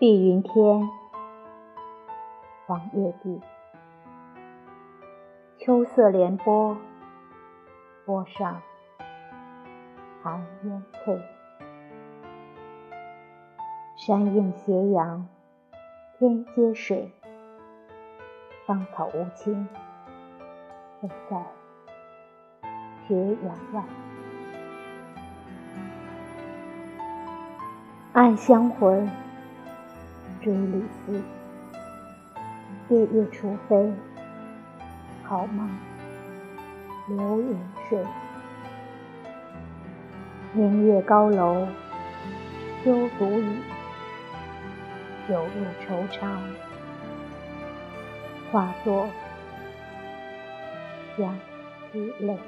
碧云天，黄叶地，秋色连波，波上寒烟翠。山映斜阳，天接水，芳草无情，飞在斜阳外。暗香魂，追离斯。夜夜除非，好梦流云睡。明月高楼休独倚，酒入愁肠化作相思泪。